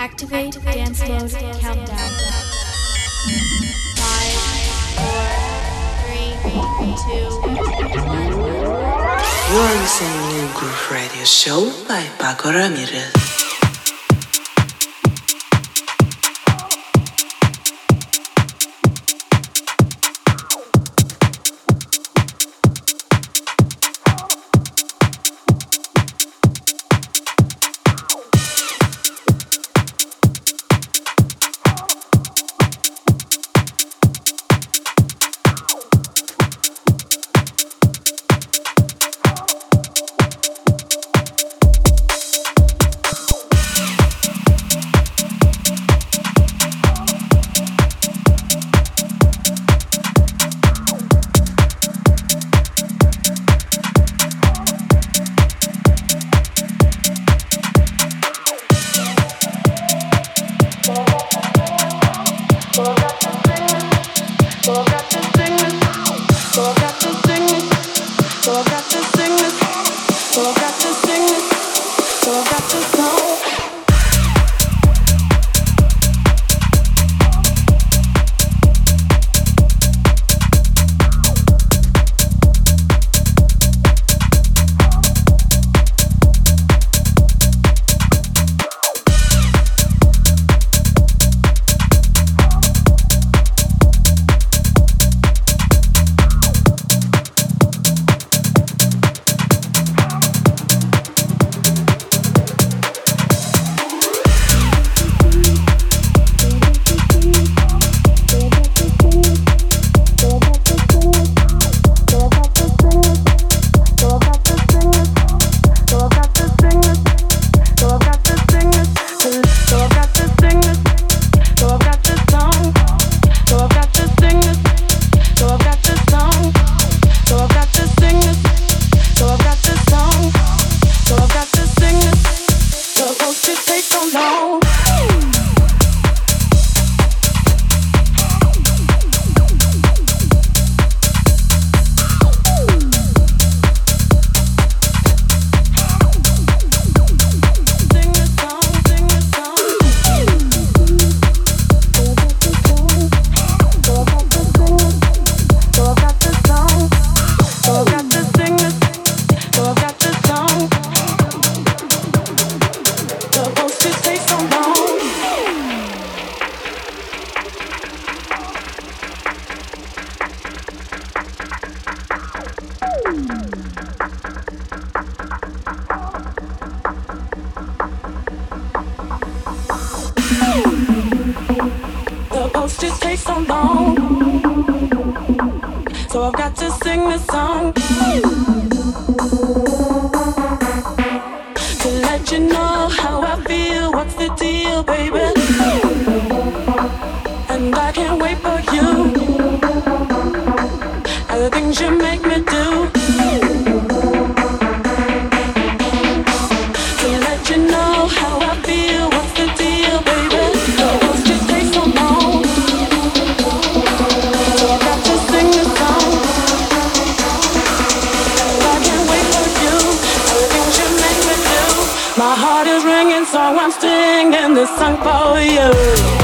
Activate dance mode countdown. Five, four, three, two, one. You are listening to Groove Radio Show by Pako Ramirez. for you.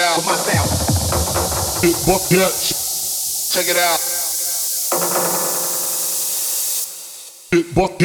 it out. With my style. Big buck Check it out. Big buck